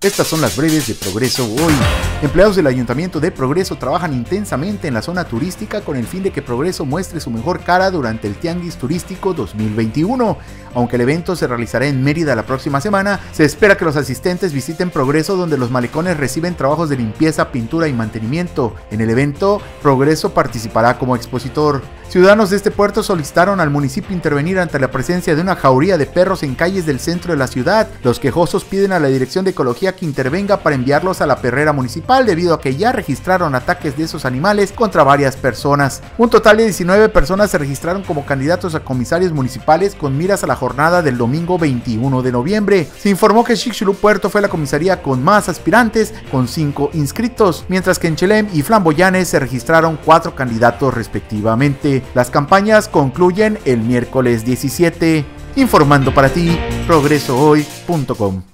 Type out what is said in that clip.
Estas son las breves de Progreso hoy. Empleados del Ayuntamiento de Progreso trabajan intensamente en la zona turística con el fin de que Progreso muestre su mejor cara durante el Tianguis Turístico 2021. Aunque el evento se realizará en Mérida la próxima semana, se espera que los asistentes visiten Progreso donde los malecones reciben trabajos de limpieza, pintura y mantenimiento. En el evento, Progreso participará como expositor. Ciudadanos de este puerto solicitaron al municipio intervenir ante la presencia de una jauría de perros en calles del centro de la ciudad. Los quejosos piden a la Dirección de Ecología que intervenga para enviarlos a la perrera municipal debido a que ya registraron ataques de esos animales contra varias personas. Un total de 19 personas se registraron como candidatos a comisarios municipales con miras a la jornada del domingo 21 de noviembre. Se informó que Chicxulub Puerto fue la comisaría con más aspirantes, con 5 inscritos, mientras que en Chelem y Flamboyanes se registraron 4 candidatos respectivamente. Las campañas concluyen el miércoles 17. Informando para ti, progresohoy.com.